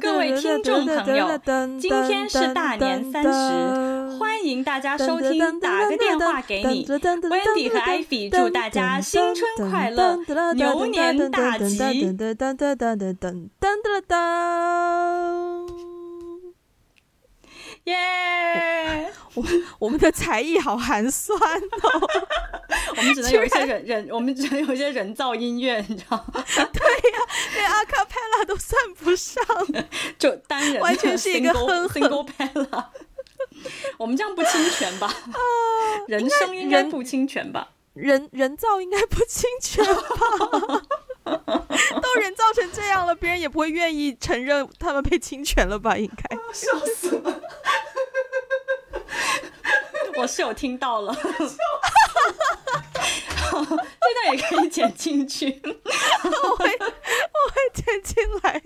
各位听众朋友，今天是大年三十，欢迎大家收听。打个电话给你，Wendy 和 Ivy 祝大家新春快乐，牛年大吉。耶！我我们的才艺好寒酸哦，我们只能有一些人人，我们只能有一些人造音乐，你知道吗？对呀，连阿卡贝拉都算不上，就单人，完全是一个哼哼 single pella。我们这样不侵权吧？人声应该不侵权吧？人人造应该不侵权吧？都人造成这样了，别人也不会愿意承认他们被侵权了吧？应该笑死了。我是有听到了，这段也可以剪进去，我会我会剪进来。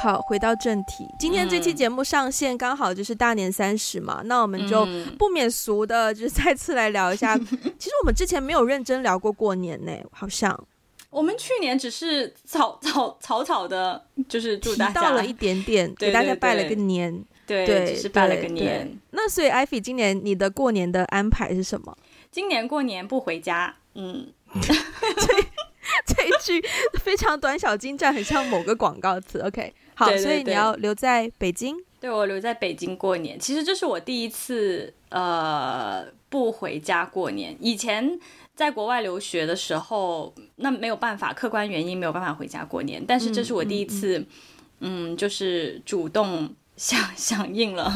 好，回到正题，今天这期节目上线刚好就是大年三十嘛，嗯、那我们就不免俗的，就是再次来聊一下。嗯、其实我们之前没有认真聊过过年呢，好像我们去年只是草草草草的，就是祝大家到了一点点，给大家拜了个年。对，对，只是拜了个年。那所以，Ivy，今年你的过年的安排是什么？今年过年不回家。嗯，这这一句非常短小精湛，很像某个广告词。OK，好，对对对，所以你要留在北京。对，我留在北京过年。其实这是我第一次呃不回家过年。以前在国外留学的时候，那没有办法，客观原因没有办法回家过年。但是这是我第一次，嗯，就是主动。响 响应了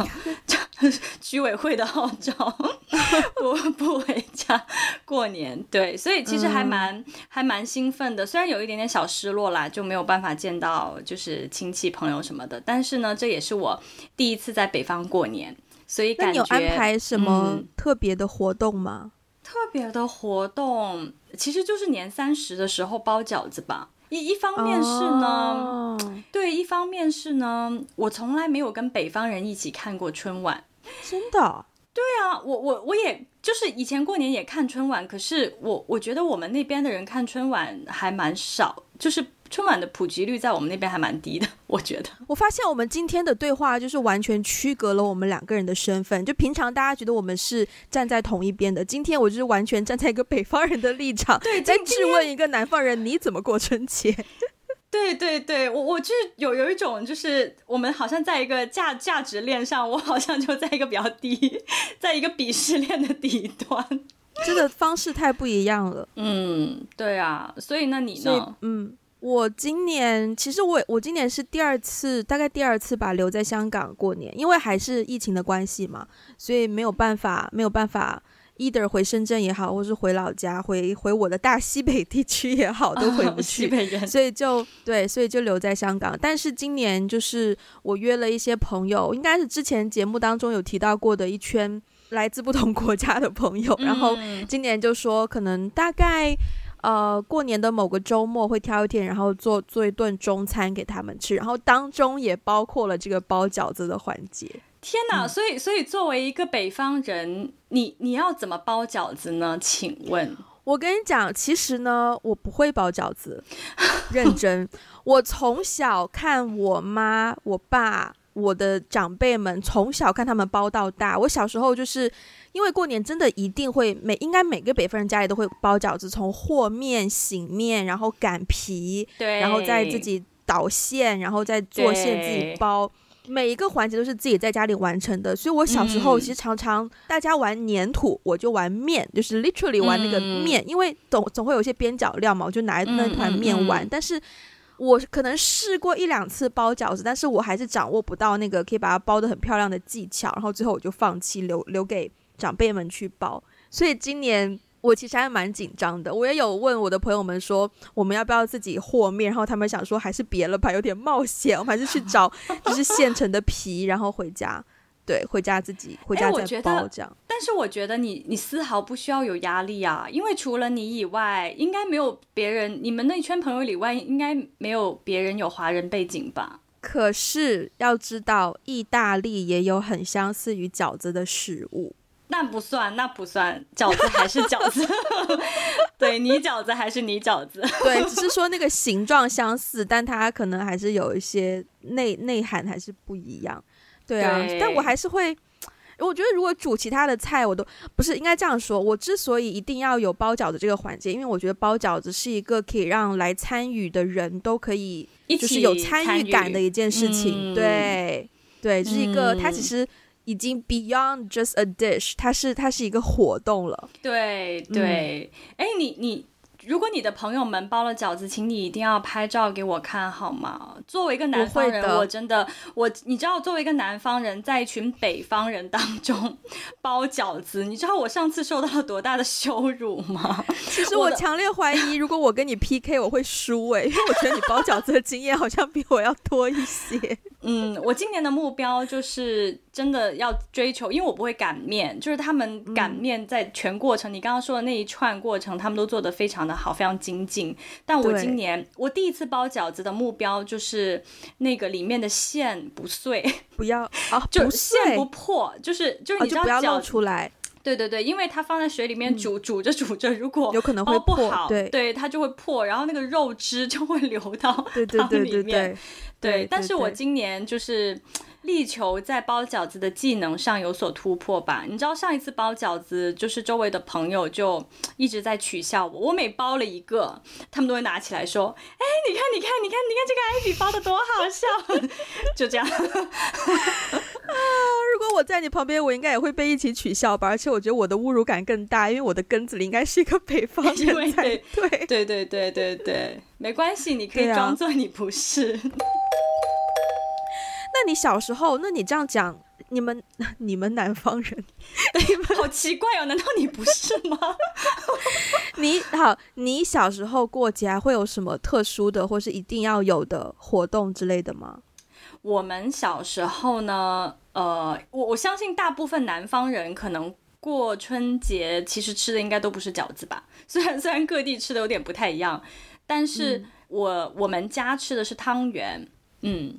居委会的号召，不 不回家过年。对，所以其实还蛮、嗯、还蛮兴奋的，虽然有一点点小失落啦，就没有办法见到就是亲戚朋友什么的。但是呢，这也是我第一次在北方过年，所以感觉。那你有安排什么特别的活动吗？嗯、特别的活动其实就是年三十的时候包饺子吧。一一方面是呢，oh. 对，一方面是呢，我从来没有跟北方人一起看过春晚，真的？对啊，我我我也就是以前过年也看春晚，可是我我觉得我们那边的人看春晚还蛮少，就是。春晚的普及率在我们那边还蛮低的，我觉得。我发现我们今天的对话就是完全区隔了我们两个人的身份。就平常大家觉得我们是站在同一边的，今天我就是完全站在一个北方人的立场，对，在质问一个南方人你怎么过春节。对对对，我我就是有有一种就是我们好像在一个价价值链上，我好像就在一个比较低，在一个鄙视链的底端，这个方式太不一样了。嗯，对啊，所以那你呢？嗯。我今年其实我我今年是第二次，大概第二次吧，留在香港过年，因为还是疫情的关系嘛，所以没有办法，没有办法，either 回深圳也好，或是回老家，回回我的大西北地区也好，都回不去，哦、所以就对，所以就留在香港。但是今年就是我约了一些朋友，应该是之前节目当中有提到过的一圈来自不同国家的朋友，嗯、然后今年就说可能大概。呃，过年的某个周末会挑一天，然后做做一顿中餐给他们吃，然后当中也包括了这个包饺子的环节。天哪！嗯、所以，所以作为一个北方人，你你要怎么包饺子呢？请问，我跟你讲，其实呢，我不会包饺子，认真。我从小看我妈、我爸、我的长辈们，从小看他们包到大。我小时候就是。因为过年真的一定会每应该每个北方人家里都会包饺子，从和面、醒面，然后擀皮，对，然后再自己捣馅，然后再做馅自己包，每一个环节都是自己在家里完成的。所以我小时候其实常常大家玩粘土，我就玩面，就是 literally 玩那个面，嗯、因为总总会有一些边角料嘛，我就拿那团面玩。但是我可能试过一两次包饺子，但是我还是掌握不到那个可以把它包得很漂亮的技巧，然后最后我就放弃，留留给。长辈们去包，所以今年我其实还蛮紧张的。我也有问我的朋友们说，我们要不要自己和面？然后他们想说，还是别了吧，有点冒险。我们还是去找就是现成的皮，然后回家，对，回家自己回家再包这样。但是我觉得你你丝毫不需要有压力啊，因为除了你以外，应该没有别人。你们那一圈朋友里外，应该没有别人有华人背景吧？可是要知道，意大利也有很相似于饺子的食物。那不算，那不算，饺子还是饺子，对，你饺子还是你饺子，对，只是说那个形状相似，但它可能还是有一些内内涵还是不一样，对啊，对，但我还是会。我觉得如果煮其他的菜，我都不是应该这样说。我之所以一定要有包饺子这个环节，因为我觉得包饺子是一个可以让来参与的人都可以就是有参与感的一件事情。对，对，就是一个、嗯、它其实已经 beyond just a dish，它是它是一个活动了。对对，哎、嗯，你你。如果你的朋友们包了饺子，请你一定要拍照给我看好吗？作为一个南方人，我，我真的我你知道，作为一个南方人，在一群北方人当中包饺子，你知道我上次受到了多大的羞辱吗？其实我强烈怀疑，如果我跟你 PK，我会输诶、欸，因为我觉得你包饺子的经验好像比我要多一些。嗯，我今年的目标就是真的要追求，因为我不会擀面，就是他们擀面在全过程，嗯、你刚刚说的那一串过程，他们都做得非常的好，非常精进。但我今年我第一次包饺子的目标就是那个里面的馅不碎，不要啊，就馅不破，就是就是你知道、啊、就不要露出来。对对对，因为它放在水里面煮，嗯、煮着煮着，如果有可能会，不好，对，对它就会破，然后那个肉汁就会流到 汤里面。对对对对对。对，但是我今年就是力求在包饺子的技能上有所突破吧。你知道上一次包饺子，就是周围的朋友就一直在取笑我。我每包了一个，他们都会拿起来说：“哎，你看，你看，你看，你看这个艾比包的多好笑。”就这样。如果我在你旁边，我应该也会被一起取笑吧。而且我觉得我的侮辱感更大，因为我的根子里应该是一个北方人才对。对对对对对对，没关系，你可以装作你不是。那你小时候，那你这样讲，你们 你们南方人，你们 好奇怪哦，难道你不是吗？你好，你小时候过节还会有什么特殊的，或是一定要有的活动之类的吗？我们小时候呢，呃，我我相信大部分南方人可能过春节，其实吃的应该都不是饺子吧？虽然虽然各地吃的有点不太一样，但是我、嗯、我们家吃的是汤圆。嗯，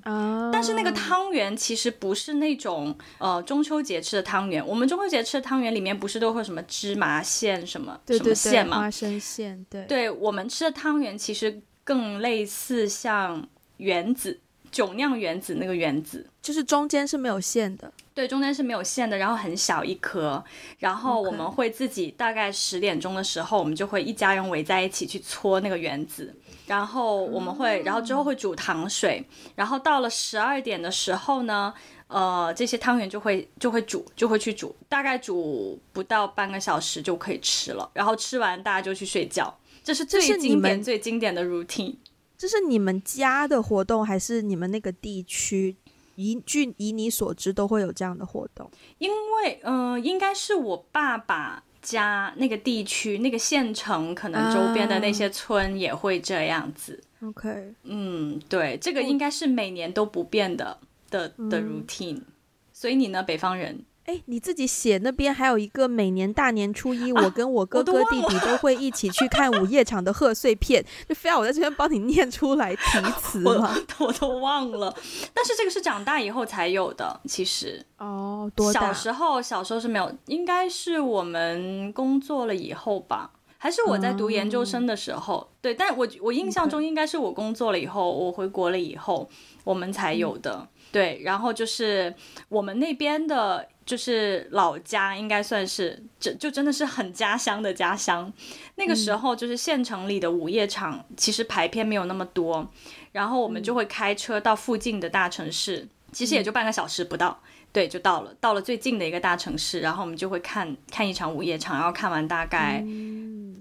但是那个汤圆其实不是那种呃中秋节吃的汤圆。我们中秋节吃的汤圆里面不是都会什么芝麻馅什么对对对什么馅吗？花生馅，对。对，我们吃的汤圆其实更类似像圆子，酒酿圆子那个圆子，就是中间是没有馅的。对，中间是没有馅的，然后很小一颗。然后我们会自己大概十点钟的时候，我们就会一家人围在一起去搓那个圆子。然后我们会，然后之后会煮糖水，然后到了十二点的时候呢，呃，这些汤圆就会就会煮，就会去煮，大概煮不到半个小时就可以吃了。然后吃完大家就去睡觉，这是最经典最经典的 routine。这是你们家的活动，还是你们那个地区？以据以你所知，都会有这样的活动？因为，嗯、呃，应该是我爸爸。家那个地区那个县城，可能周边的那些村也会这样子。Uh, OK，嗯，对，这个应该是每年都不变的的的 routine。所以你呢，北方人？哎，你自己写那边还有一个每年大年初一，我跟我哥哥弟弟都会一起去看午夜场的贺岁片，就非要我在这边帮你念出来题词吗？我，我都忘了。但是这个是长大以后才有的，其实哦，多？小时候小时候是没有，应该是我们工作了以后吧，还是我在读研究生的时候？嗯、对，但我我印象中应该是我工作了以后，我回国了以后，我们才有的。嗯、对，然后就是我们那边的。就是老家应该算是，这就真的是很家乡的家乡。那个时候，就是县城里的午夜场，其实排片没有那么多，然后我们就会开车到附近的大城市，其实也就半个小时不到，对，就到了，到了最近的一个大城市，然后我们就会看看一场午夜场，然后看完大概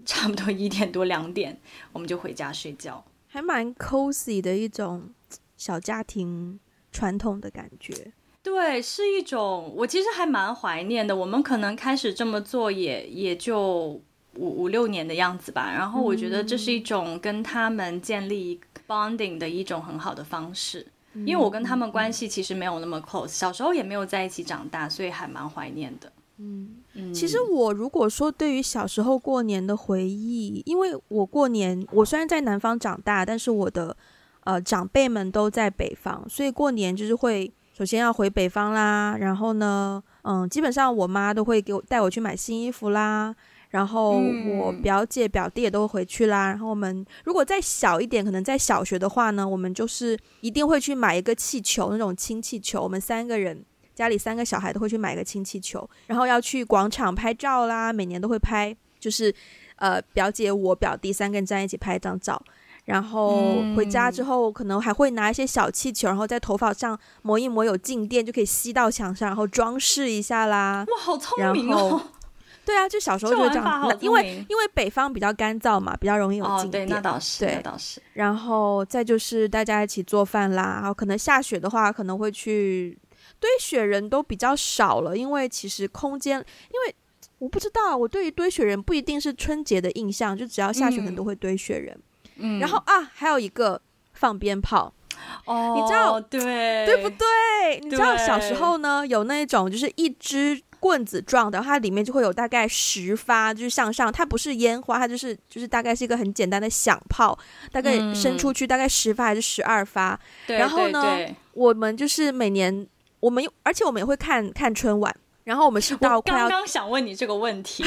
差不多一点多两点，我们就回家睡觉，还蛮 cozy 的一种小家庭传统的感觉。对，是一种我其实还蛮怀念的。我们可能开始这么做也也就五五六年的样子吧。然后我觉得这是一种跟他们建立 bonding 的一种很好的方式。因为我跟他们关系其实没有那么 close，小时候也没有在一起长大，所以还蛮怀念的。嗯嗯，其实我如果说对于小时候过年的回忆，因为我过年我虽然在南方长大，但是我的呃长辈们都在北方，所以过年就是会。首先要回北方啦，然后呢，嗯，基本上我妈都会给我带我去买新衣服啦。然后我表姐表弟也都回去啦。然后我们如果再小一点，可能在小学的话呢，我们就是一定会去买一个气球，那种氢气球。我们三个人家里三个小孩都会去买一个氢气球，然后要去广场拍照啦。每年都会拍，就是呃表姐我表弟三个人站一起拍一张照。然后回家之后，可能还会拿一些小气球，然后在头发上抹一抹，有静电就可以吸到墙上，然后装饰一下啦。哇，好聪明哦！对啊，就小时候就会这样，因为因为北方比较干燥嘛，比较容易有静电。哦，对，那倒是，倒是。然后再就是大家一起做饭啦，然后可能下雪的话，可能会去堆雪人都比较少了，因为其实空间，因为我不知道，我对于堆雪人不一定是春节的印象，就只要下雪可能都会堆雪人。嗯，然后啊，还有一个放鞭炮。哦，你知道对对不对？你知道小时候呢，有那种就是一支。棍子状的，它里面就会有大概十发，就是向上，它不是烟花，它就是就是大概是一个很简单的响炮，大概伸出去大概十发还是十二发。嗯、然后呢，我们就是每年我们而且我们也会看看春晚，然后我们是到快要，我刚刚想问你这个问题。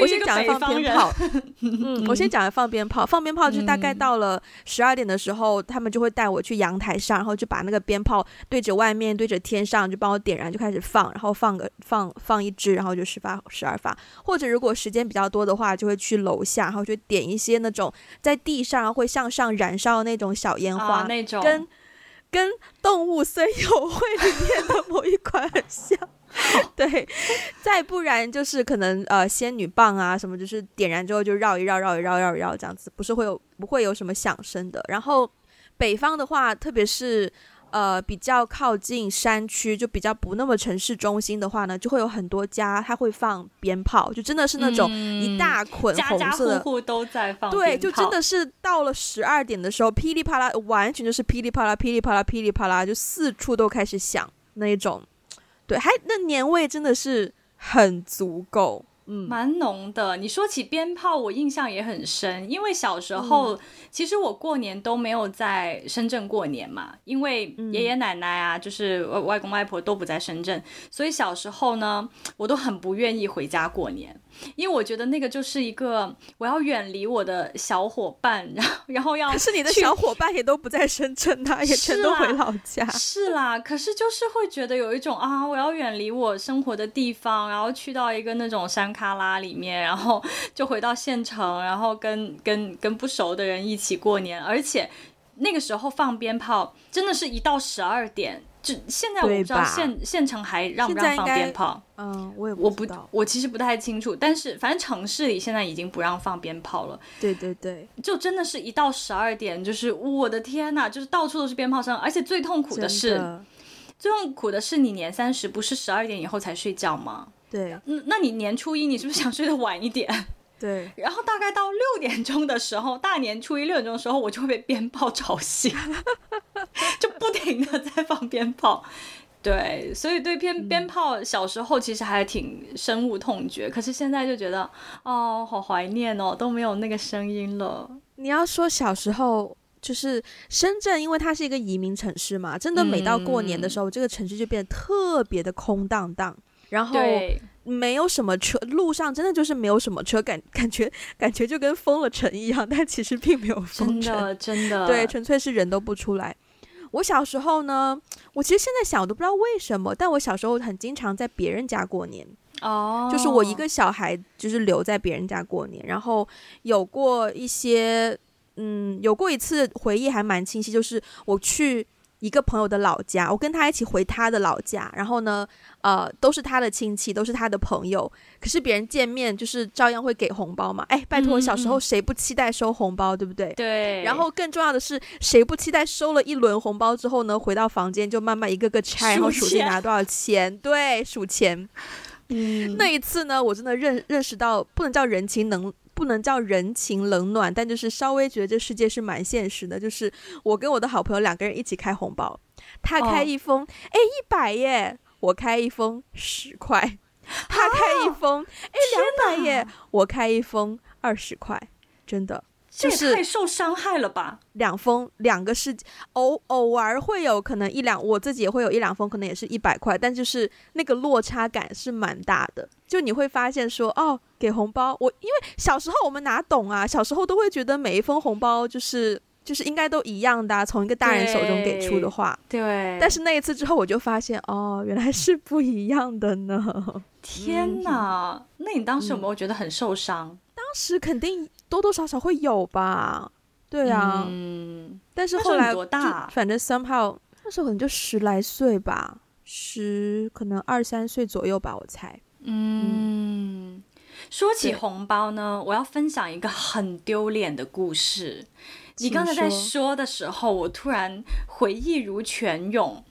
我先讲放鞭炮，嗯，我先讲放鞭炮。放鞭炮就是大概到了十二点的时候，嗯、他们就会带我去阳台上，然后就把那个鞭炮对着外面，对着天上，就帮我点燃，就开始放，然后放个放放一支，然后就十发十二发。或者如果时间比较多的话，就会去楼下，然后就点一些那种在地上会向上燃烧的那种小烟花，啊、那种跟跟动物森友 会里面的某一款很像。对，再不然就是可能呃仙女棒啊什么，就是点燃之后就绕一绕绕一绕绕一绕这样子，不是会有不会有什么响声的。然后北方的话，特别是呃比较靠近山区，就比较不那么城市中心的话呢，就会有很多家它会放鞭炮，就真的是那种一大捆红色的，家家户户都在放。对，就真的是到了十二点的时候，噼里啪啦，完全就是噼里啪啦噼里啪啦噼里啪啦，就四处都开始响那一种。对，还那年味真的是很足够，嗯，蛮浓的。你说起鞭炮，我印象也很深，因为小时候、嗯、其实我过年都没有在深圳过年嘛，因为爷爷奶奶啊，就是外公外婆都不在深圳，所以小时候呢，我都很不愿意回家过年。因为我觉得那个就是一个我要远离我的小伙伴，然后然后要。可是你的小伙伴也都不在深圳，他也全都回老家。是啦，可是就是会觉得有一种啊，我要远离我生活的地方，然后去到一个那种山卡拉里面，然后就回到县城，然后跟跟跟不熟的人一起过年，而且那个时候放鞭炮，真的是一到十二点。就现在我不知道县县城还让不让放鞭炮，嗯，我也不我不我其实不太清楚，但是反正城市里现在已经不让放鞭炮了。对对对，就真的是一到十二点，就是我的天呐，就是到处都是鞭炮声，而且最痛苦的是，的最痛苦的是你年三十不是十二点以后才睡觉吗？对，那，那你年初一你是不是想睡得晚一点？对，然后大概到六点钟的时候，大年初一六点钟的时候，我就会被鞭炮吵醒，就不停的在放鞭炮。对，所以对鞭鞭炮小时候其实还挺深恶痛绝，可是现在就觉得哦，好怀念哦，都没有那个声音了。你要说小时候，就是深圳，因为它是一个移民城市嘛，真的每到过年的时候，嗯、这个城市就变得特别的空荡荡，然后。没有什么车，路上真的就是没有什么车，感 感觉感觉就跟封了城一样，但其实并没有封城，真的真的，对，纯粹是人都不出来。我小时候呢，我其实现在想我都不知道为什么，但我小时候很经常在别人家过年，哦，就是我一个小孩就是留在别人家过年，然后有过一些，嗯，有过一次回忆还蛮清晰，就是我去。一个朋友的老家，我跟他一起回他的老家，然后呢，呃，都是他的亲戚，都是他的朋友。可是别人见面就是照样会给红包嘛。哎，拜托，小时候谁不期待收红包，嗯、对不对？对。然后更重要的是，谁不期待收了一轮红包之后呢，回到房间就慢慢一个个拆，然后数自己拿多少钱？对，数钱。嗯，那一次呢，我真的认认识到，不能叫人情能。不能叫人情冷暖，但就是稍微觉得这世界是蛮现实的。就是我跟我的好朋友两个人一起开红包，他开一封，哎、哦，一百耶，我开一封十块，他开一封，哎，两百耶，我开一封二十块，真的，就是太受伤害了吧？两封两个世界，偶偶尔会有可能一两，我自己也会有一两封，可能也是一百块，但就是那个落差感是蛮大的。就你会发现说，哦，给红包，我因为小时候我们哪懂啊？小时候都会觉得每一封红包就是。就是应该都一样的啊，从一个大人手中给出的话，对。对，但是那一次之后，我就发现哦，原来是不一样的呢。天哪！嗯，那你当时有没有觉得很受伤？当时肯定多多少少会有吧。对啊，嗯。但是后来多大？反正 somehow 那时候可能就十来岁吧，十可能二三岁左右吧，我猜。嗯。嗯，说起红包呢，我要分享一个很丢脸的故事。你刚才在说的时候，我突然回忆如泉涌。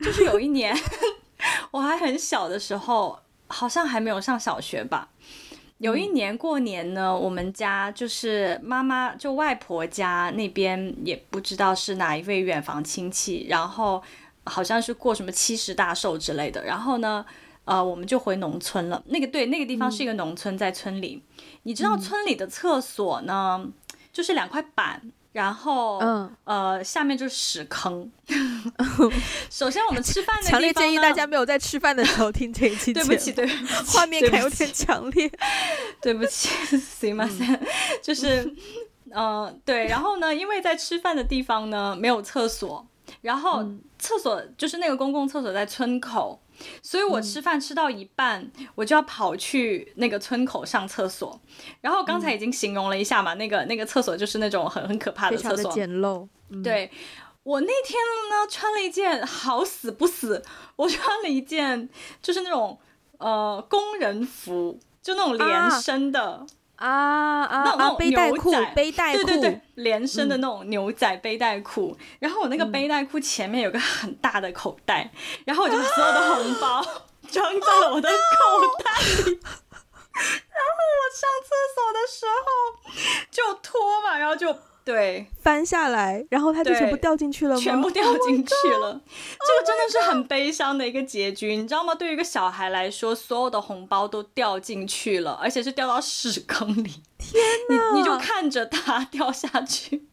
就是有一年，我还很小的时候，好像还没有上小学吧。有一年过年呢，我们家就是妈妈就外婆家那边，也不知道是哪一位远房亲戚，然后好像是过什么七十大寿之类的。然后呢，呃，我们就回农村了。那个对，那个地方是一个农村，在村里。你知道村里的厕所呢，就是两块板。然后，嗯，呃，下面就是屎坑。首先，我们吃饭的强烈建议大家没有在吃饭的时候听这一期。对不起，对不起，画面感有点强烈。对不起，行吗？就是，嗯、呃，对。然后呢，因为在吃饭的地方呢没有厕所，然后厕所就是那个公共厕所在村口。所以我吃饭吃到一半，嗯，我就要跑去那个村口上厕所。然后刚才已经形容了一下嘛，嗯，那个那个厕所就是那种很很可怕的厕所，简陋。嗯，对，我那天呢穿了一件好死不死，我穿了一件就是那种呃工人服，就那种连身的。啊啊啊！那种背带裤，背带裤，对对对，连身的那种牛仔背带裤。嗯、然后我那个背带裤前面有个很大的口袋，嗯、然后我就把所有的红包 装在了我的口袋里。啊、然后我上厕所的时候就脱嘛，然后就。对，翻下来，然后它就全部掉进去了吗？全部掉进去了，oh、这个真的是很悲伤的一个结局，oh、你知道吗？对于一个小孩来说，所有的红包都掉进去了，而且是掉到屎坑里。天 哪！你你就看着它 掉下去。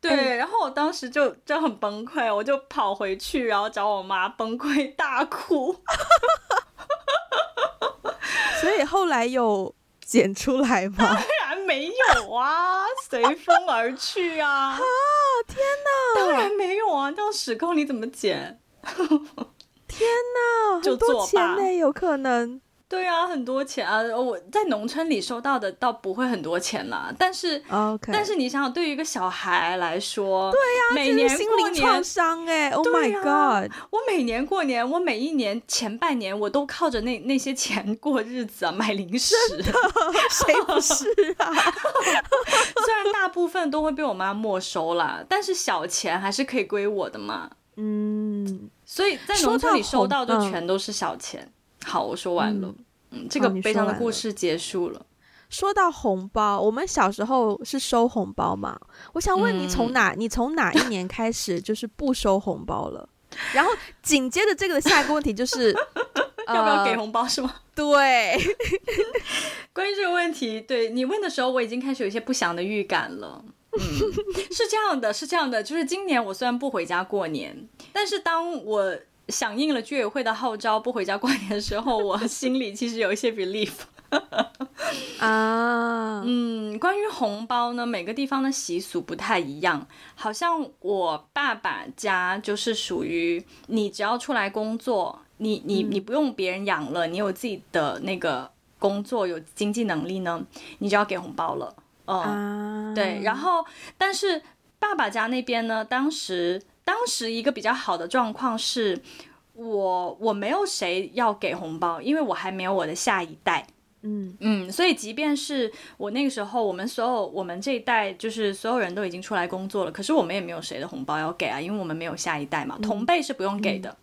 对，欸、然后我当时就就很崩溃，我就跑回去，然后找我妈崩溃大哭。所以后来有捡出来吗？没有啊，随风而去啊！啊，天哪！当然没有啊，这样屎坑你怎么捡？天哪，很多钱呢，有可能。对啊，很多钱啊！我在农村里收到的倒不会很多钱啦，但是，Okay. 但是你想想，对于一个小孩来说，对呀、啊，每年心灵创伤哎，Oh my god！、啊、我每年过年，我每一年前半年我都靠着那那些钱过日子啊，买零食，谁不是啊？虽然大部分都会被我妈没收啦，但是小钱还是可以归我的嘛。嗯，所以在农村里收到的全都是小钱。好，我说完了。嗯，嗯，这个悲伤的故事结束了。说到红包，我们小时候是收红包嘛？我想问你，从哪？嗯、你从哪一年开始就是不收红包了？然后紧接着这个的下一个问题就是，要不要给红包是吗？对。关于这个问题，对你问的时候，我已经开始有一些不祥的预感了。嗯，是这样的，是这样的，就是今年我虽然不回家过年，但是当我。响应了居委会的号召，不回家过年的时候，我心里其实有一些 belief 啊。嗯，关于红包呢，每个地方的习俗不太一样。好像我爸爸家就是属于你只要出来工作，你你你不用别人养了，你有自己的那个工作，有经济能力呢，你就要给红包了。嗯，啊、对。然后，但是爸爸家那边呢，当时。当时一个比较好的状况是，我我没有谁要给红包，因为我还没有我的下一代。嗯嗯，所以即便是我那个时候，我们所有我们这一代就是所有人都已经出来工作了，可是我们也没有谁的红包要给啊，因为我们没有下一代嘛，同辈是不用给的。嗯、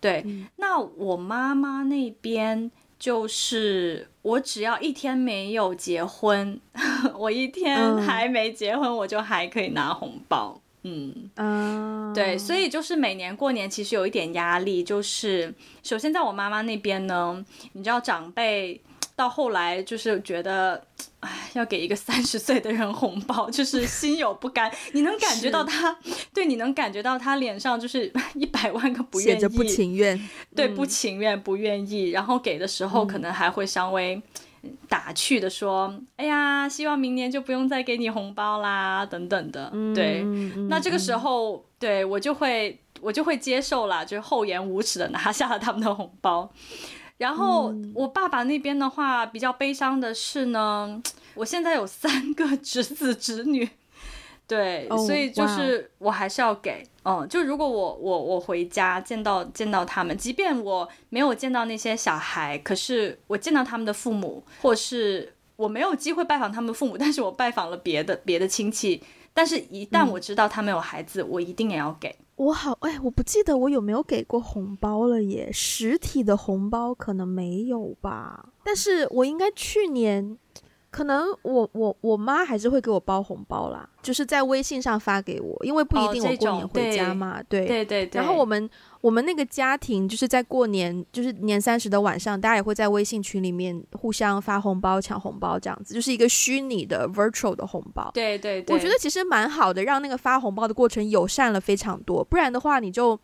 对，嗯、那我妈妈那边就是，我只要一天没有结婚，我一天还没结婚，我就还可以拿红包。嗯。嗯，对，所以就是每年过年其实有一点压力，就是首先在我妈妈那边呢，你知道长辈到后来就是觉得，哎，要给一个三十岁的人红包，就是心有不甘。你能感觉到他，对，你能感觉到他脸上就是 一百万个不愿意，不情愿，对，不情愿，不愿意。然后给的时候可能还会稍微打趣的说：“嗯、哎呀，希望明年就不用再给你红包啦，等等的。嗯”对，那这个时候，对我就会我就会接受了，就是厚颜无耻的拿下了他们的红包。然后我爸爸那边的话，比较悲伤的是呢，我现在有三个侄子侄女，对，oh, 所以就是我还是要给.嗯，就如果我我我回家见到见到他们，即便我没有见到那些小孩，可是我见到他们的父母，或是我没有机会拜访他们父母，但是我拜访了别的别的亲戚，但是一旦我知道他们有孩子，嗯，我一定也要给。我好哎，我不记得我有没有给过红包了耶。实体的红包可能没有吧，但是我应该去年，可能我我我妈还是会给我包红包啦，就是在微信上发给我，因为不一定我过年回家嘛，哦、对对对对。然后我们。我们那个家庭就是在过年，就是年三十的晚上，大家也会在微信群里面互相发红包、抢红包，这样子，就是一个虚拟的 virtual 的红包。对对对，我觉得其实蛮好的，让那个发红包的过程友善了非常多。不然的话，你就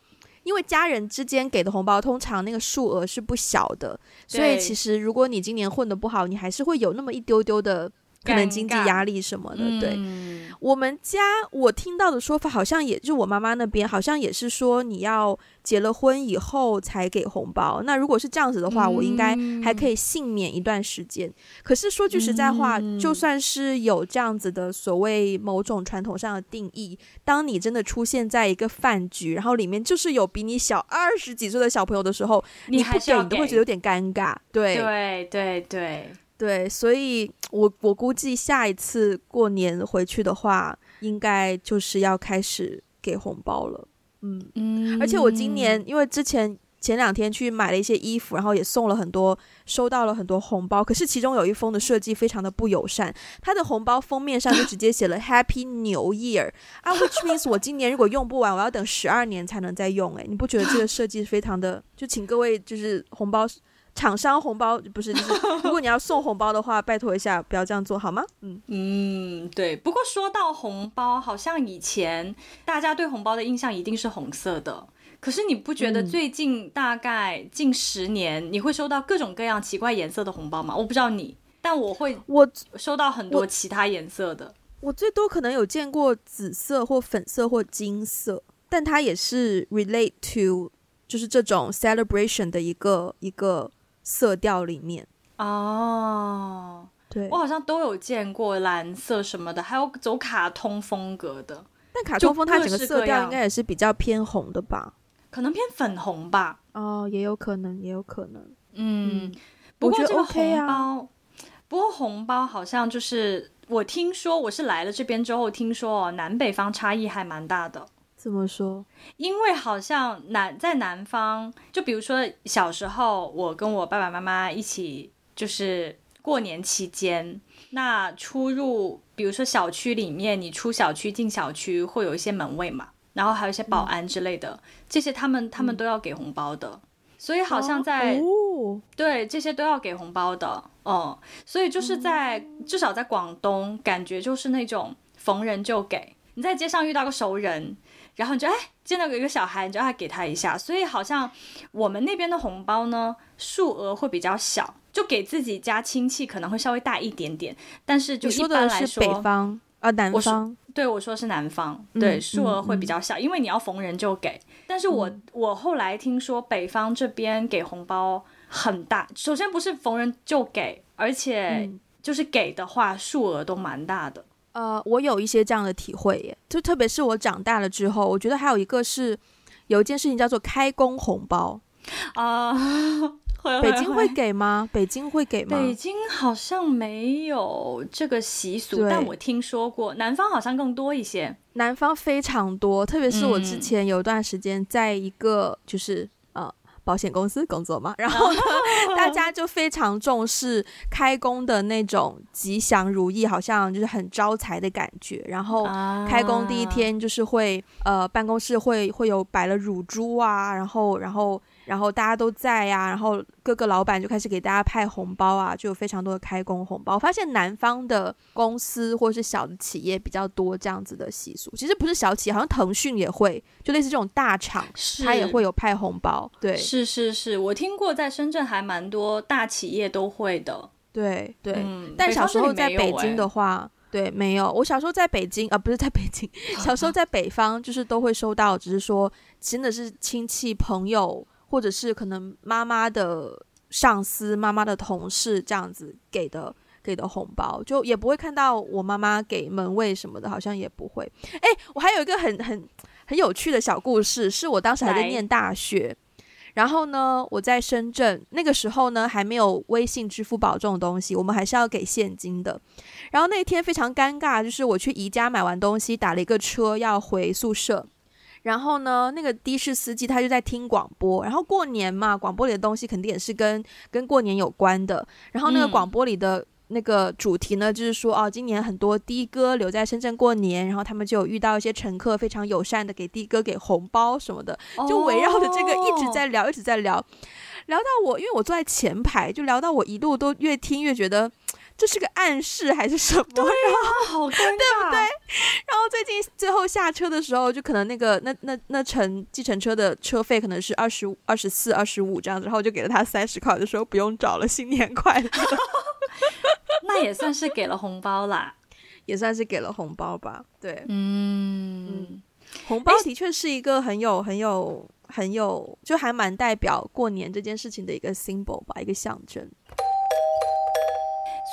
因为家人之间给的红包通常那个数额是不小的，所以其实如果你今年混的不好，你还是会有那么一丢丢的。可能经济压力什么的，对、嗯、我们家我听到的说法，好像也就我妈妈那边好像也是说，你要结了婚以后才给红包。那如果是这样子的话，嗯、我应该还可以幸免一段时间。可是说句实在话、嗯，就算是有这样子的所谓某种传统上的定义，当你真的出现在一个饭局，然后里面就是有比你小二十几岁的小朋友的时候，你不给你都会觉得有点尴尬。对对对对。对，所以我我估计下一次过年回去的话，应该就是要开始给红包了。嗯嗯，而且我今年因为之前前两天去买了一些衣服，然后也送了很多，收到了很多红包。可是其中有一封的设计非常的不友善，它的红包封面上就直接写了 Happy New Year 啊，which means 我今年如果用不完，我要等十二年才能再用。诶，你不觉得这个设计非常的？就请各位就是红包。厂商红包不是，就是如果你要送红包的话，拜托一下，不要这样做好吗？嗯嗯，对。不过说到红包，好像以前大家对红包的印象一定是红色的。可是你不觉得最近大概近十年，你会收到各种各样奇怪颜色的红包吗？我不知道你，但我会，我收到很多其他颜色的我。我最多可能有见过紫色或粉色或金色，但它也是 relate to 就是这种 celebration 的一个一个。色调里面哦，对，我好像都有见过蓝色什么的，还有走卡通风格的。但卡通风它整个色调应该也是比较偏红的吧？可能偏粉红吧？哦，也有可能，也有可能。嗯，嗯不过这个红包、啊，不过红包好像就是我听说，我是来了这边之后听说哦，南北方差异还蛮大的。怎么说？因为好像南在南方，就比如说小时候，我跟我爸爸妈妈一起，就是过年期间，那出入，比如说小区里面，你出小区进小区会有一些门卫嘛，然后还有一些保安之类的，嗯、这些他们他们都要给红包的，所以好像在、哦、对这些都要给红包的，哦、嗯，所以就是在、嗯、至少在广东，感觉就是那种逢人就给，你在街上遇到个熟人。然后你就哎，见到有一个小孩，你就要给他一下。所以好像我们那边的红包呢，数额会比较小，就给自己家亲戚可能会稍微大一点点。但是就一般来说，说北方啊，南方，对我说是南方，对，数额会比较小，嗯，因为你要逢人就给。但是我，嗯，我后来听说北方这边给红包很大，首先不是逢人就给，而且就是给的话，数额都蛮大的。呃，我有一些这样的体会耶，就特别是我长大了之后，我觉得还有一个是有一件事情叫做开工红包啊。Uh, 北京会给吗？北京会给吗？北京好像没有这个习俗，但我听说过，南方好像更多一些。南方非常多，特别是我之前有一段时间在一个就是。保险公司工作嘛，然后呢，大家 就非常重视开工的那种吉祥如意，好像就是很招财的感觉。然后开工第一天就是会呃，办公室会会有摆了乳猪啊，然后然后。然后大家都在呀、啊，然后各个老板就开始给大家派红包啊，就有非常多的开工红包。我发现南方的公司或是小的企业比较多这样子的习俗，其实不是小企业，好像腾讯也会，就类似这种大厂，它也会有派红包。对，是是是，我听过在深圳还蛮多大企业都会的。对对、嗯，但小时候在北京的话，对，没有。我小时候在北京啊，不是在北京，小时候在北方，就是都会收到，只是说真的是亲戚朋友。或者是可能妈妈的上司、妈妈的同事这样子给的给的红包，就也不会看到我妈妈给门卫什么的，好像也不会。哎，我还有一个很很很有趣的小故事，是我当时还在念大学，然后呢，我在深圳那个时候呢，还没有微信、支付宝这种东西，我们还是要给现金的。然后那天非常尴尬，就是我去宜家买完东西，打了一个车要回宿舍。然后呢，那个的士司机他就在听广播，然后过年嘛，广播里的东西肯定也是跟跟过年有关的。然后那个广播里的那个主题呢，就是说哦，今年很多的哥留在深圳过年，然后他们就有遇到一些乘客非常友善的给的哥给红包什么的，就围绕着这个一直在聊，一直在聊，聊到我，因为我坐在前排，就聊到我一路都越听越觉得。这是个暗示还是什么？对啊，好尴尬，对不对？然后最近最后下车的时候，就可能那个那那那乘计程车的车费可能是二十五、二十四、二十五这样子，然后我就给了他三十块，就说不用找了，新年快乐。那也算是给了红包啦，也算是给了红包吧。对，嗯，嗯红包的确是一个很有很有很有，就还蛮代表过年这件事情的一个 symbol 吧，一个象征。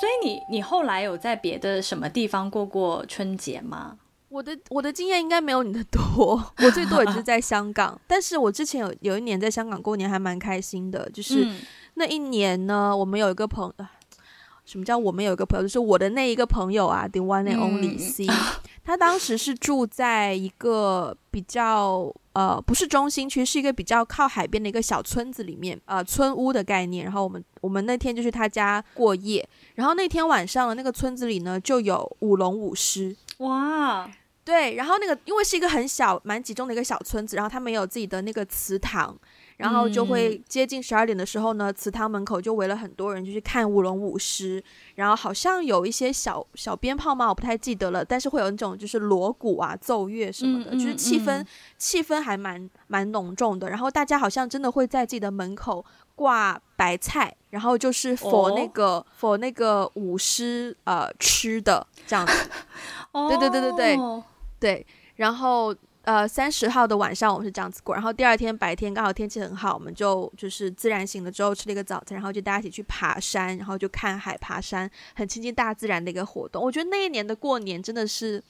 所以你你后来有在别的什么地方过过春节吗？我的我的经验应该没有你的多，我最多也就是在香港。但是我之前有有一年在香港过年还蛮开心的，就是那一年呢，我们有一个朋友，什么叫我们有一个朋友？就是我的那一个朋友啊，the one and only C，嗯，他当时是住在一个比较。呃，不是中心区，是一个比较靠海边的一个小村子里面，呃，村屋的概念。然后我们我们那天就去他家过夜，然后那天晚上那个村子里呢就有舞龙舞狮，哇，对，然后那个因为是一个很小蛮集中的一个小村子，然后他们有自己的那个祠堂。然后就会接近十二点的时候呢，祠堂门口就围了很多人，就去看舞龙舞狮。然后好像有一些小小鞭炮嘛，我不太记得了。但是会有那种就是锣鼓啊、奏乐什么的，嗯、就是气氛、嗯、气氛还蛮蛮浓重的。然后大家好像真的会在自己的门口挂白菜，然后就是 for 那个哦、那个舞狮呃吃的这样子。哦、对对对对对对，然后。呃，三十号的晚上我们是这样子过，然后第二天白天刚好天气很好，我们就就是自然醒了之后吃了一个早餐，然后就大家一起去爬山，然后就看海、爬山，很亲近大自然的一个活动。我觉得那一年的过年真的是，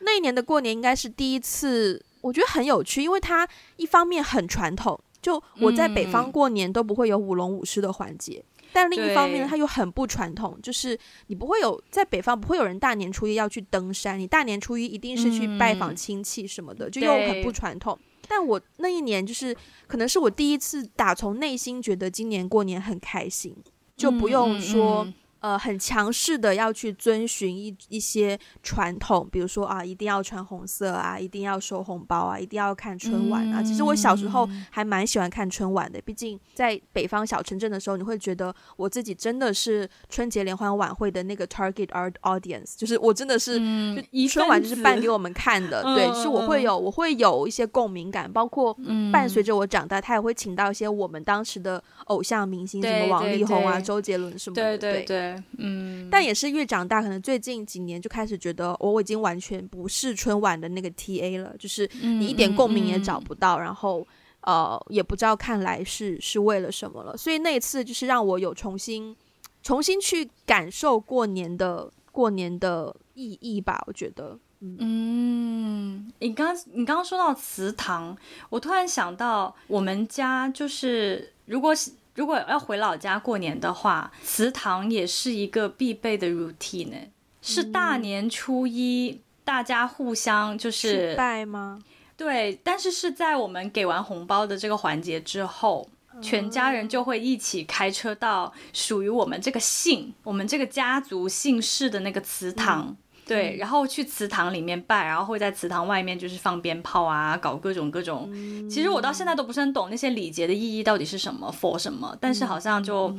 那一年的过年应该是第一次，我觉得很有趣，因为它一方面很传统，就我在北方过年都不会有舞龙舞狮的环节。但另一方面呢，它又很不传统，就是你不会有在北方不会有人大年初一要去登山，你大年初一一定是去拜访亲戚什么的，嗯、就又很不传统。但我那一年就是可能是我第一次打从内心觉得今年过年很开心，就不用说。嗯嗯嗯呃，很强势的要去遵循一一些传统，比如说啊，一定要穿红色啊，一定要收红包啊，一定要看春晚啊。其实我小时候还蛮喜欢看春晚的，毕竟在北方小城镇的时候，你会觉得我自己真的是春节联欢晚会的那个 target audience，就是我真的是就春晚就是办给我们看的，对，是我会有我会有一些共鸣感，包括伴随着我长大，他也会请到一些我们当时的偶像明星，什么王力宏啊、周杰伦什么的，对对。对。嗯，但也是越长大，可能最近几年就开始觉得，我、哦、我已经完全不是春晚的那个 TA 了，就是你一点共鸣也找不到，嗯嗯嗯、然后呃也不知道看来是是为了什么了。所以那一次就是让我有重新重新去感受过年的过年的意义吧，我觉得。嗯，嗯你刚你刚刚说到祠堂，我突然想到我们家就是如果是。如果要回老家过年的话，祠堂也是一个必备的 routine 呢。是大年初一，嗯、大家互相就是拜吗？对，但是是在我们给完红包的这个环节之后，全家人就会一起开车到属于我们这个姓、我们这个家族姓氏的那个祠堂。嗯对，然后去祠堂里面拜，然后会在祠堂外面就是放鞭炮啊，搞各种各种。嗯、其实我到现在都不是很懂那些礼节的意义到底是什么，for 什么，但是好像就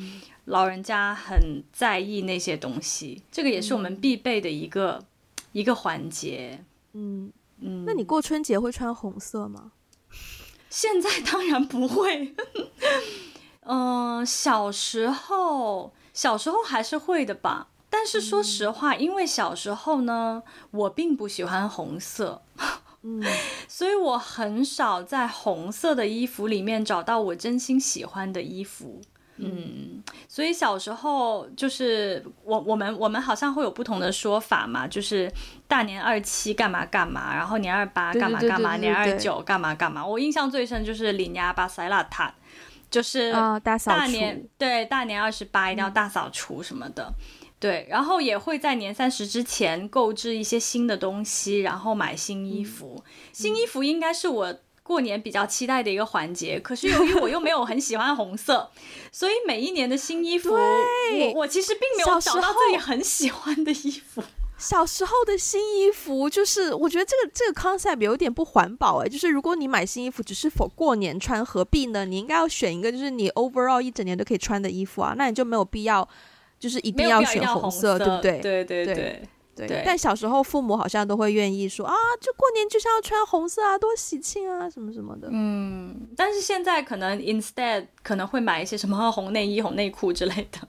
老人家很在意那些东西，这个也是我们必备的一个、嗯、一个环节。嗯嗯，那你过春节会穿红色吗？现在当然不会。嗯、呃，小时候小时候还是会的吧。但是说实话，因为小时候呢，我并不喜欢红色，嗯，所以我很少在红色的衣服里面找到我真心喜欢的衣服，嗯，所以小时候就是我我们我们好像会有不同的说法嘛，就是大年二七干嘛干嘛，然后年二八干嘛干嘛，年二九干嘛干嘛。我印象最深就是年廿八洗邋遢，就是大年对大年二十八一定要大扫除什么的。对，然后也会在年三十之前购置一些新的东西，然后买新衣服。嗯、新衣服应该是我过年比较期待的一个环节。可是由于我又没有很喜欢红色，所以每一年的新衣服，我我其实并没有找到自己很喜欢的衣服。小时候的新衣服，就是我觉得这个这个 concept 有点不环保哎。就是如果你买新衣服只是 for 过年穿，何必呢？你应该要选一个就是你 overall 一整年都可以穿的衣服啊，那你就没有必要。就是一定要选红色，对不对？对对对对对。但小时候父母好像都会愿意说啊，就过年就是要穿红色啊，多喜庆啊，什么什么的。嗯，但是现在可能 instead 可能会买一些什么红内衣、红内裤之类的。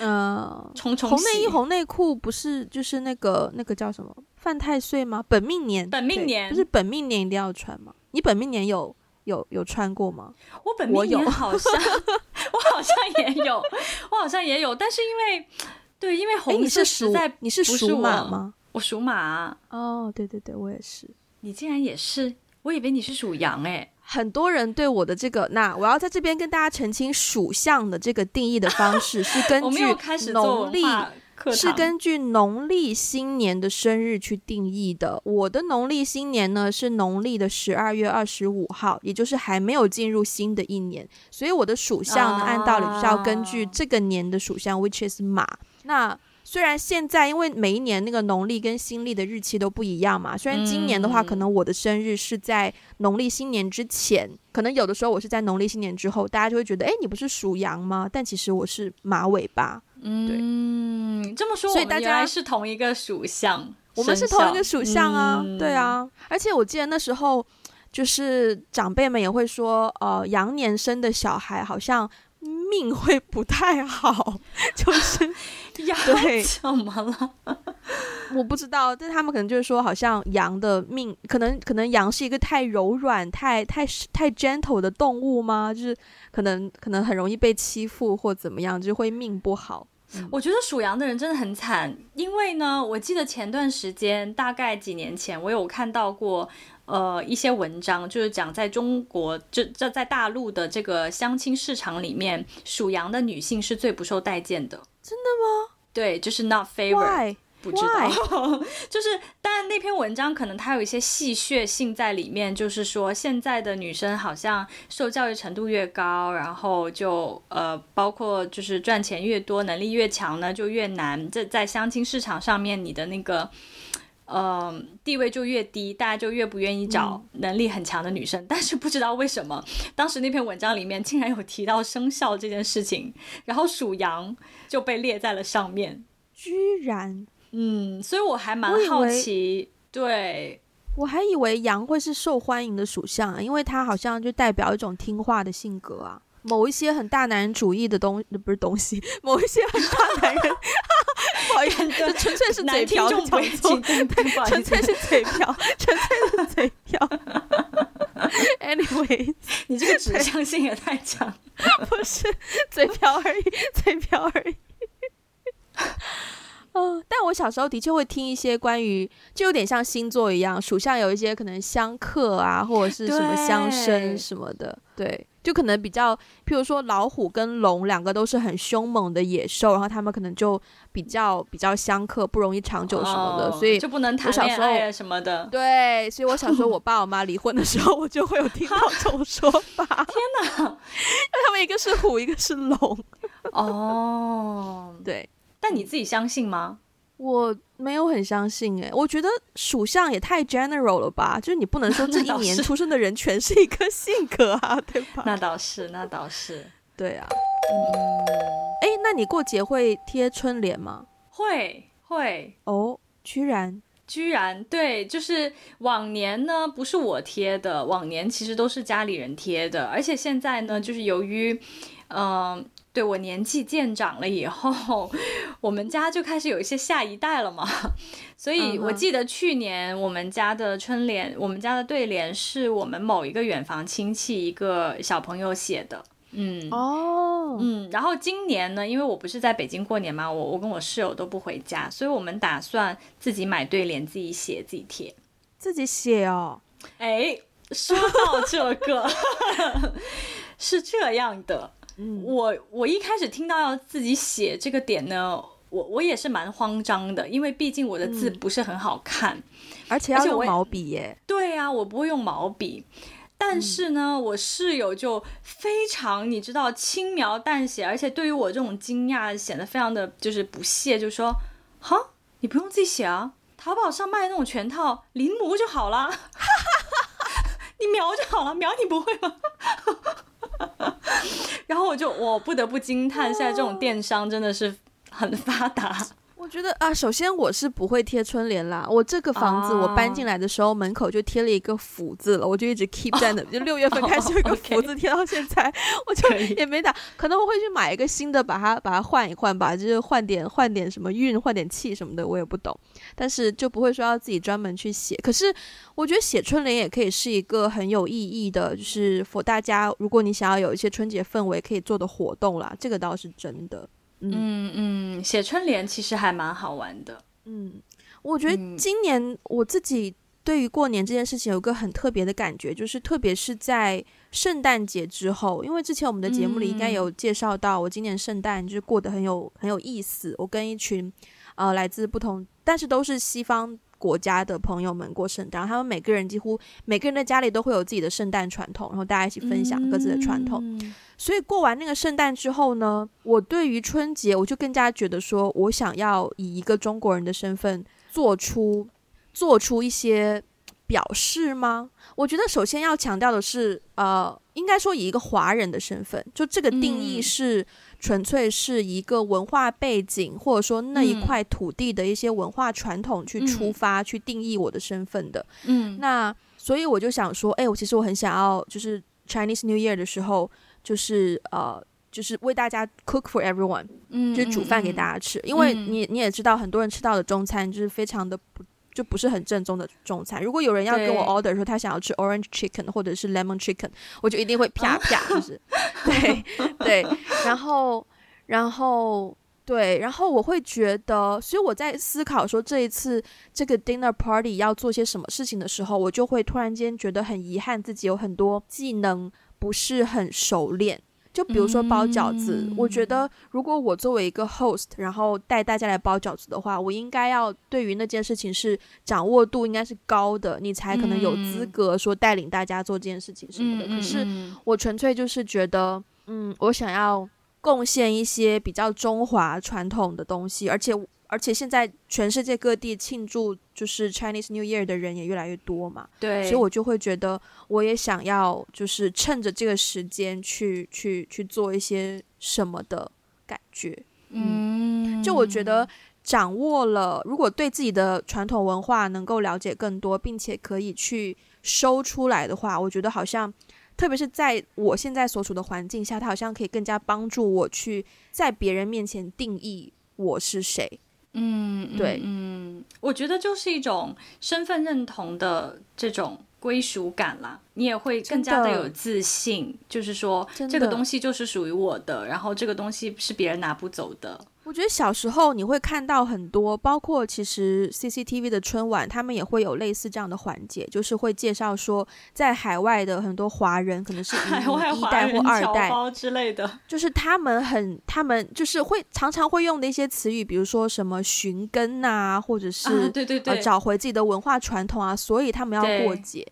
嗯，红内衣、红内裤不是就是那个那个叫什么犯太岁吗？本命年，本命年不是本命年一定要穿吗？你本命年有？有有穿过吗？我本命年好像，我好像也有，我好像也有，但是因为对，因为红色实在你是属马吗？我属马啊。哦，对对对，我也是。你竟然也是？我以为你是属羊哎。很多人对我的这个，那我要在这边跟大家澄清，属相的这个定义的方式是根据 农历。是根据农历新年的生日去定义的。我的农历新年呢是农历的十二月二十五号，也就是还没有进入新的一年，所以我的属相呢，按道理是要根据这个年的属相，which is 马。那虽然现在因为每一年那个农历跟新历的日期都不一样嘛，虽然今年的话，可能我的生日是在农历新年之前，可能有的时候我是在农历新年之后，大家就会觉得，哎，你不是属羊吗？但其实我是马尾巴。嗯，这么说，所以大家是同一个属相，我们是同一个属相啊，嗯、对啊。而且我记得那时候，就是长辈们也会说，呃，羊年生的小孩好像命会不太好，就是 羊对怎么了？我不知道，但他们可能就是说，好像羊的命，可能可能羊是一个太柔软、太太太 gentle 的动物吗？就是可能可能很容易被欺负或怎么样，就会命不好。我觉得属羊的人真的很惨，因为呢，我记得前段时间，大概几年前，我有看到过，呃，一些文章，就是讲在中国，这这在大陆的这个相亲市场里面，属羊的女性是最不受待见的。真的吗？对，就是 not favored。不知道，就是，但那篇文章可能它有一些戏谑性在里面，就是说现在的女生好像受教育程度越高，然后就呃，包括就是赚钱越多，能力越强呢，就越难。这在相亲市场上面，你的那个呃地位就越低，大家就越不愿意找能力很强的女生。嗯、但是不知道为什么，当时那篇文章里面竟然有提到生肖这件事情，然后属羊就被列在了上面，居然。嗯，所以我还蛮好奇，我对，我还以为羊会是受欢迎的属相啊，因为它好像就代表一种听话的性格啊。某一些很大男人主义的东，不是东西，某一些很大男人，不好意思，纯粹是嘴瓢，纯粹是嘴瓢，纯粹是嘴瓢。Anyway，你这个指向性也太强，不是嘴瓢而已，嘴瓢而已。但我小时候的确会听一些关于，就有点像星座一样，属相有一些可能相克啊，或者是什么相生什么的。对，对，就可能比较，譬如说老虎跟龙两个都是很凶猛的野兽，然后他们可能就比较比较相克，不容易长久什么的，哦、所以就不能谈恋爱什么的。对，所以我小时候我爸我妈离婚的时候，我就会有听到这种说法。天哪，他们一个是虎，一个是龙。哦，对，但你自己相信吗？我没有很相信诶，我觉得属相也太 general 了吧，就是你不能说 这一年出生的人全是一个性格啊，对吧？那倒是，那倒是，对啊。嗯，哎，那你过节会贴春联吗？会会哦，居然居然对，就是往年呢不是我贴的，往年其实都是家里人贴的，而且现在呢，就是由于嗯。呃对，我年纪渐长了以后，我们家就开始有一些下一代了嘛，所以我记得去年我们家的春联，我们家的对联是我们某一个远房亲戚一个小朋友写的，嗯哦，嗯，然后今年呢，因为我不是在北京过年嘛，我我跟我室友都不回家，所以我们打算自己买对联，自己写，自己贴，自己写哦，哎，说到这个，是这样的。我我一开始听到要自己写这个点呢，我我也是蛮慌张的，因为毕竟我的字不是很好看，嗯、而且要用毛笔耶。对啊，我不会用毛笔，但是呢，嗯、我室友就非常你知道轻描淡写，而且对于我这种惊讶显得非常的就是不屑，就说：“哈，你不用自己写啊，淘宝上卖那种全套临摹就好了，你描就好了，描你不会吗？”然后我就我不得不惊叹，现在这种电商真的是很发达。我觉得啊，首先我是不会贴春联啦。我这个房子我搬进来的时候，门口就贴了一个福字了，我就一直 keep 在那，就六月份开始有一个福字贴到现在，我就也没打。可能我会去买一个新的，把它把它换一换吧，就是换点换点什么运，换点气什么的，我也不懂。但是就不会说要自己专门去写。可是我觉得写春联也可以是一个很有意义的，就是 for 大家，如果你想要有一些春节氛围可以做的活动啦，这个倒是真的。嗯嗯，写春联其实还蛮好玩的。嗯，我觉得今年我自己对于过年这件事情有个很特别的感觉，就是特别是在圣诞节之后，因为之前我们的节目里应该有介绍到，我今年圣诞就是过得很有很有意思。我跟一群呃来自不同，但是都是西方国家的朋友们过圣诞，他们每个人几乎每个人的家里都会有自己的圣诞传统，然后大家一起分享各自的传统。嗯所以过完那个圣诞之后呢，我对于春节，我就更加觉得说，我想要以一个中国人的身份做出做出一些表示吗？我觉得首先要强调的是，呃，应该说以一个华人的身份，就这个定义是纯粹是一个文化背景，或者说那一块土地的一些文化传统去出发，去定义我的身份的。嗯，那所以我就想说，哎，我其实我很想要，就是 Chinese New Year 的时候。就是呃，就是为大家 cook for everyone，嗯，就是煮饭给大家吃，嗯、因为你你也知道，很多人吃到的中餐就是非常的不就不是很正宗的中餐。如果有人要跟我 order 说他想要吃 orange chicken 或者是 lemon chicken，我就一定会啪啪，就是对对，然后然后对，然后我会觉得，所以我在思考说这一次这个 dinner party 要做些什么事情的时候，我就会突然间觉得很遗憾，自己有很多技能。不是很熟练，就比如说包饺子，嗯、我觉得如果我作为一个 host，然后带大家来包饺子的话，我应该要对于那件事情是掌握度应该是高的，你才可能有资格说带领大家做这件事情什么的。嗯、可是我纯粹就是觉得，嗯，我想要贡献一些比较中华传统的东西，而且。而且现在全世界各地庆祝就是 Chinese New Year 的人也越来越多嘛，对，所以我就会觉得我也想要就是趁着这个时间去去去做一些什么的感觉，嗯，就我觉得掌握了，如果对自己的传统文化能够了解更多，并且可以去收出来的话，我觉得好像特别是在我现在所处的环境下，它好像可以更加帮助我去在别人面前定义我是谁。嗯，对，嗯，我觉得就是一种身份认同的这种归属感啦，你也会更加的有自信，就是说这个东西就是属于我的，然后这个东西是别人拿不走的。我我觉得小时候你会看到很多，包括其实 CCTV 的春晚，他们也会有类似这样的环节，就是会介绍说在海外的很多华人，可能是 海外一代或二代之类的，就是他们很，他们就是会常常会用的一些词语，比如说什么寻根啊，或者是、啊、对对对、呃，找回自己的文化传统啊，所以他们要过节。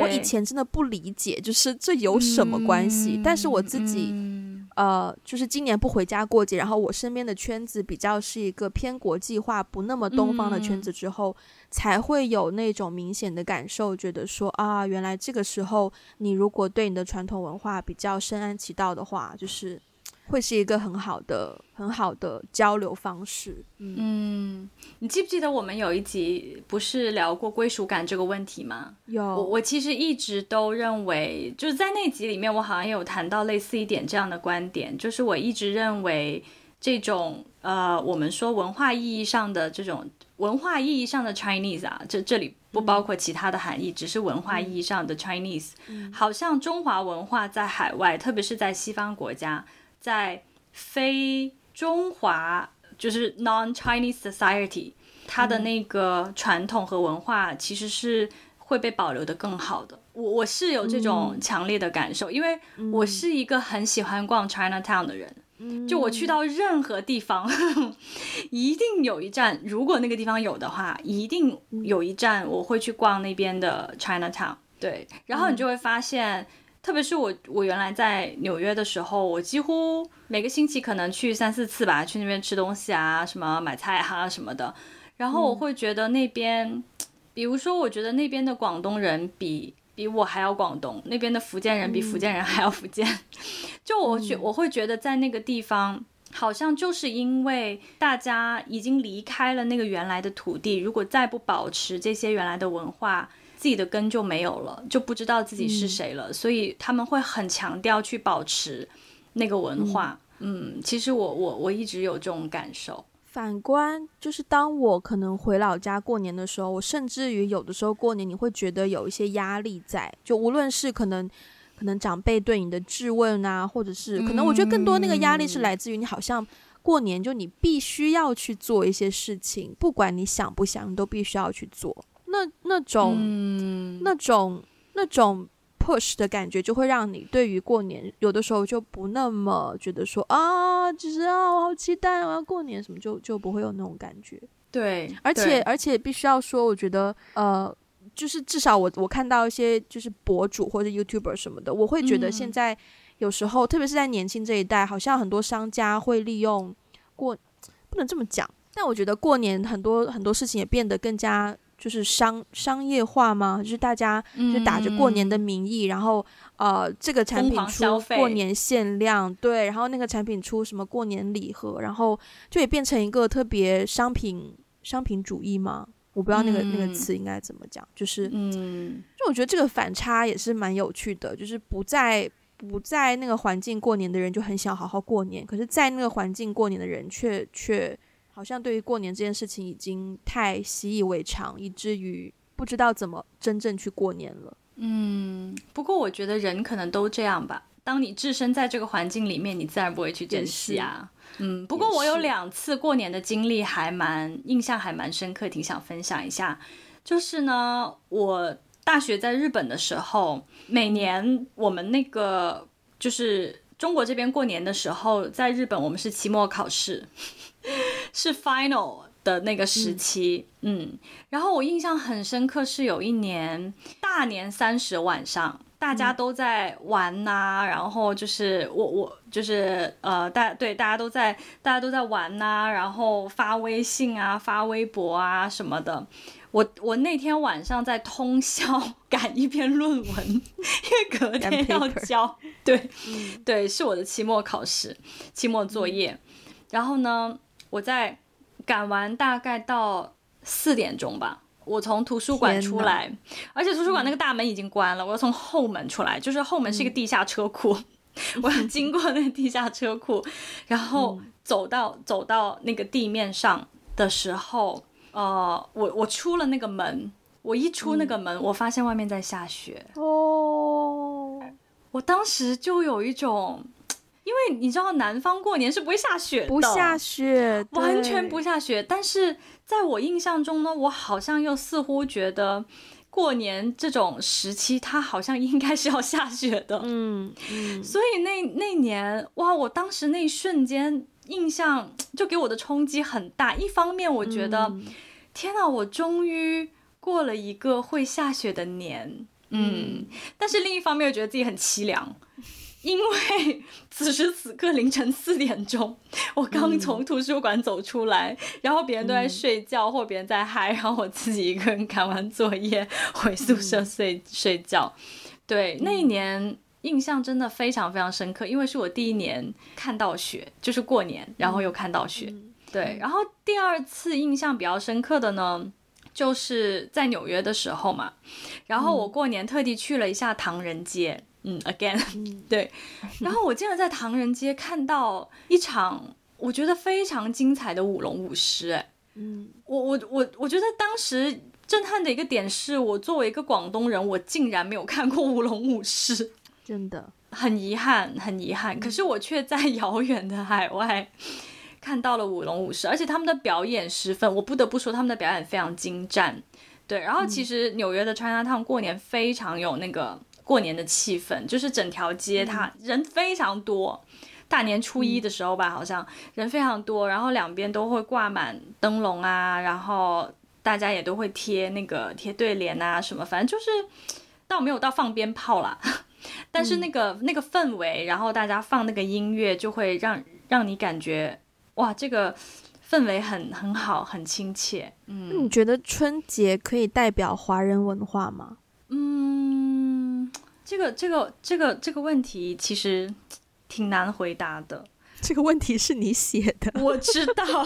我以前真的不理解，就是这有什么关系？嗯、但是我自己。嗯呃，就是今年不回家过节，然后我身边的圈子比较是一个偏国际化、不那么东方的圈子之后，嗯、才会有那种明显的感受，觉得说啊，原来这个时候你如果对你的传统文化比较深谙其道的话，就是。会是一个很好的、很好的交流方式。嗯，嗯，你记不记得我们有一集不是聊过归属感这个问题吗？有。我我其实一直都认为，就是在那集里面，我好像有谈到类似一点这样的观点，就是我一直认为这种呃，我们说文化意义上的这种文化意义上的 Chinese 啊，这这里不包括其他的含义，嗯、只是文化意义上的 Chinese，嗯、好像中华文化在海外，特别是在西方国家。在非中华，就是 non-Chinese society，它的那个传统和文化其实是会被保留的更好的。我我是有这种强烈的感受，因为我是一个很喜欢逛 Chinatown 的人。就我去到任何地方，一定有一站，如果那个地方有的话，一定有一站我会去逛那边的 Chinatown。对，然后你就会发现。特别是我，我原来在纽约的时候，我几乎每个星期可能去三四次吧，去那边吃东西啊，什么买菜哈、啊、什么的。然后我会觉得那边，嗯、比如说，我觉得那边的广东人比比我还要广东，那边的福建人比福建人还要福建。嗯、就我觉我会觉得在那个地方，好像就是因为大家已经离开了那个原来的土地，如果再不保持这些原来的文化。自己的根就没有了，就不知道自己是谁了，嗯、所以他们会很强调去保持那个文化。嗯，嗯，其实我我我一直有这种感受。反观就是当我可能回老家过年的时候，我甚至于有的时候过年你会觉得有一些压力在，就无论是可能可能长辈对你的质问啊，或者是可能我觉得更多那个压力是来自于你好像过年就你必须要去做一些事情，不管你想不想，你都必须要去做。那那种、嗯、那种那种 push 的感觉，就会让你对于过年有的时候就不那么觉得说啊，就是啊，我好期待我要过年什么，就就不会有那种感觉。对，而且而且必须要说，我觉得呃，就是至少我我看到一些就是博主或者 YouTuber 什么的，我会觉得现在有时候，嗯、特别是在年轻这一代，好像很多商家会利用过，不能这么讲，但我觉得过年很多很多事情也变得更加。就是商商业化吗？就是大家就打着过年的名义，嗯、然后呃，这个产品出过年限量，对，然后那个产品出什么过年礼盒，然后就也变成一个特别商品商品主义吗？我不知道那个、嗯、那个词应该怎么讲，就是嗯，就我觉得这个反差也是蛮有趣的，就是不在不在那个环境过年的人就很想好好过年，可是在那个环境过年的人却却。好像对于过年这件事情已经太习以为常，以至于不知道怎么真正去过年了。嗯，不过我觉得人可能都这样吧。当你置身在这个环境里面，你自然不会去珍惜啊。嗯，不过我有两次过年的经历还蛮印象还蛮深刻，挺想分享一下。就是呢，我大学在日本的时候，每年我们那个就是中国这边过年的时候，在日本我们是期末考试。是 final 的那个时期，嗯，嗯，然后我印象很深刻，是有一年大年三十晚上，大家都在玩呐、然后就是我我就是呃，大对大家都在大家都在玩呐、啊，然后发微信啊，发微博啊什么的。我我那天晚上在通宵赶一篇论文，因为隔天要交，对、嗯、对，是我的期末考试，期末作业，嗯、然后呢。我在赶完大概到四点钟吧，我从图书馆出来，而且图书馆那个大门已经关了，嗯、我要从后门出来，就是后门是一个地下车库，嗯、我要 经过那个地下车库，然后走到、嗯、走到那个地面上的时候，呃，我我出了那个门，我一出那个门，嗯、我发现外面在下雪，哦，我当时就有一种。因为你知道南方过年是不会下雪的，不下雪，完全不下雪。但是在我印象中呢，我好像又似乎觉得过年这种时期，它好像应该是要下雪的。嗯，嗯，所以那那年哇，我当时那一瞬间印象就给我的冲击很大。一方面我觉得，嗯、天哪，我终于过了一个会下雪的年。嗯，嗯，但是另一方面又觉得自己很凄凉。因为此时此刻凌晨四点钟，我刚从图书馆走出来，嗯、然后别人都在睡觉，嗯、或别人在嗨，然后我自己一个人赶完作业回宿舍睡、嗯、睡觉。对，那一年印象真的非常非常深刻，因为是我第一年看到雪，就是过年，然后又看到雪。嗯、对，然后第二次印象比较深刻的呢，就是在纽约的时候嘛，然后我过年特地去了一下唐人街。嗯，again，对，然后我竟然在唐人街看到一场我觉得非常精彩的舞龙舞狮，哎，嗯，我我我我觉得当时震撼的一个点是我作为一个广东人，我竟然没有看过舞龙舞狮，真的很遗憾，很遗憾。可是我却在遥远的海外看到了舞龙舞狮，而且他们的表演十分，我不得不说他们的表演非常精湛。对，然后其实纽约的 Chinatown 过年非常有那个。过年的气氛，就是整条街它人非常多，嗯、大年初一的时候吧，嗯、好像人非常多，然后两边都会挂满灯笼啊，然后大家也都会贴那个贴对联啊什么，反正就是倒没有到放鞭炮啦，但是那个、嗯、那个氛围，然后大家放那个音乐，就会让让你感觉哇，这个氛围很很好，很亲切。嗯，你觉得春节可以代表华人文化吗？这个这个这个这个问题其实挺难回答的。这个问题是你写的，我知道。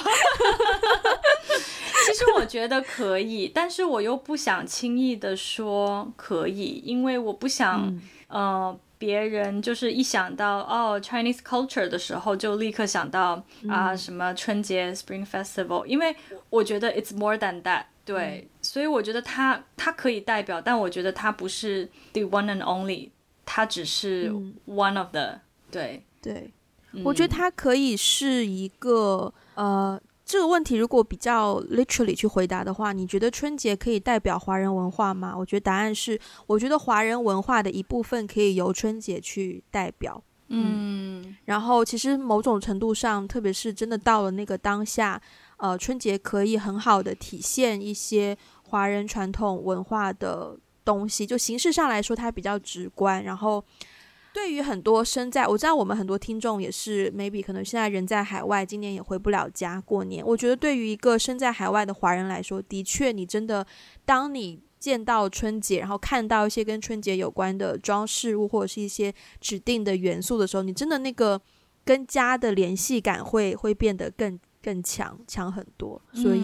其实我觉得可以，但是我又不想轻易的说可以，因为我不想，嗯、呃，别人就是一想到哦 Chinese culture 的时候，就立刻想到啊、呃、什么春节 Spring Festival，因为我觉得 it's more than that。对，所以我觉得它它可以代表，但我觉得它不是 the one and only，它只是 one of the、嗯。对对，嗯、我觉得它可以是一个呃，这个问题如果比较 literally 去回答的话，你觉得春节可以代表华人文化吗？我觉得答案是，我觉得华人文化的一部分可以由春节去代表。嗯，嗯然后其实某种程度上，特别是真的到了那个当下。呃，春节可以很好的体现一些华人传统文化的东西，就形式上来说，它比较直观。然后，对于很多身在，我知道我们很多听众也是，maybe 可能现在人在海外，今年也回不了家过年。我觉得对于一个身在海外的华人来说，的确，你真的，当你见到春节，然后看到一些跟春节有关的装饰物或者是一些指定的元素的时候，你真的那个跟家的联系感会会变得更。更强强很多，所以、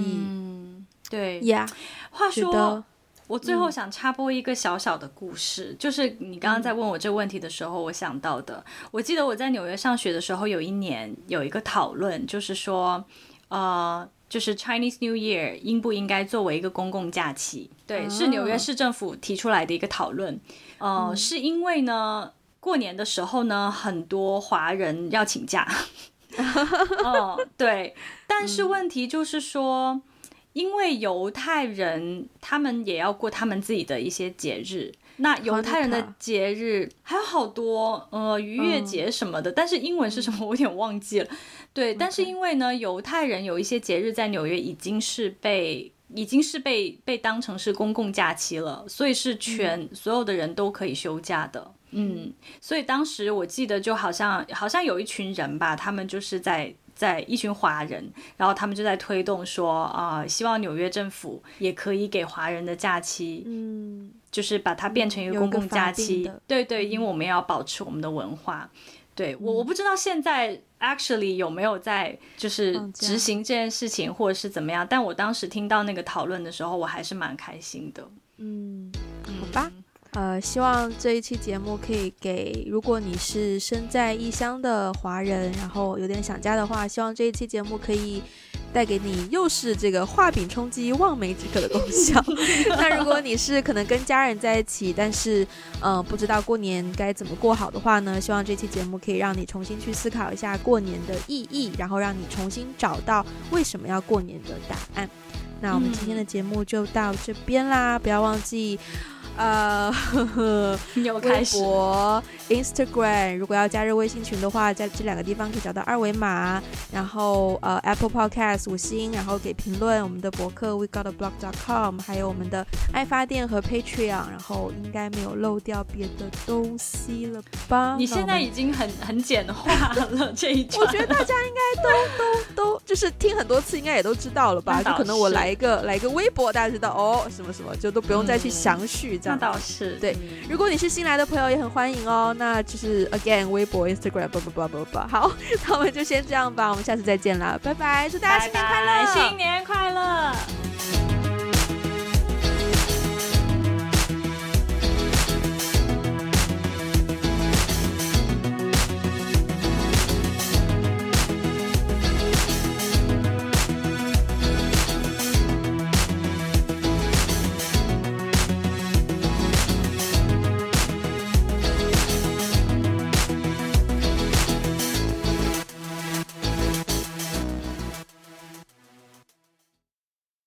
对呀。话说，我最后想插播一个小小的故事，嗯、就是你刚刚在问我这个问题的时候，我想到的。嗯、我记得我在纽约上学的时候，有一年有一个讨论，就是说，呃，就是 Chinese New Year 应不应该作为一个公共假期？对，哦、是纽约市政府提出来的一个讨论。呃，嗯、是因为呢，过年的时候呢，很多华人要请假。哦，对，但是问题就是说，嗯、因为犹太人他们也要过他们自己的一些节日，那犹太人的节日还有好多，呃，逾越节什么的，嗯、但是英文是什么我有点忘记了。对，但是因为呢，犹太人有一些节日在纽约已经是被已经是被被当成是公共假期了，所以是全、嗯、所有的人都可以休假的。嗯，所以当时我记得就好像好像有一群人吧，他们就是在在一群华人，然后他们就在推动说啊、呃，希望纽约政府也可以给华人的假期，嗯，就是把它变成一个公共假期。对对，因为我们要保持我们的文化。对我我不知道现在 actually 有没有在就是执行这件事情或者是怎么样，但我当时听到那个讨论的时候，我还是蛮开心的。嗯，好吧。呃，希望这一期节目可以给，如果你是身在异乡的华人，然后有点想家的话，希望这一期节目可以带给你又是这个画饼充饥、望梅止渴的功效。那如果你是可能跟家人在一起，但是嗯、呃、不知道过年该怎么过好的话呢？希望这期节目可以让你重新去思考一下过年的意义，然后让你重新找到为什么要过年的答案。那我们今天的节目就到这边啦，不要忘记。呃，呵呵微博、Instagram，如果要加入微信群的话，在这两个地方可以找到二维码。然后呃，Apple Podcast 五星，然后给评论。我们的博客 WeGotAblog.com，还有我们的爱发电和 Patreon。然后应该没有漏掉别的东西了吧？你现在已经很很简化了 这一段。我觉得大家应该都都都就是听很多次，应该也都知道了吧？就可能我来一个来一个微博，大家知道哦，什么什么，就都不用再去详叙。那倒是对，如果你是新来的朋友，也很欢迎哦。那就是 again 微博、Instagram，不不不不不，好，那我们就先这样吧，我们下次再见啦，拜拜，祝大家新年快乐，新年快乐。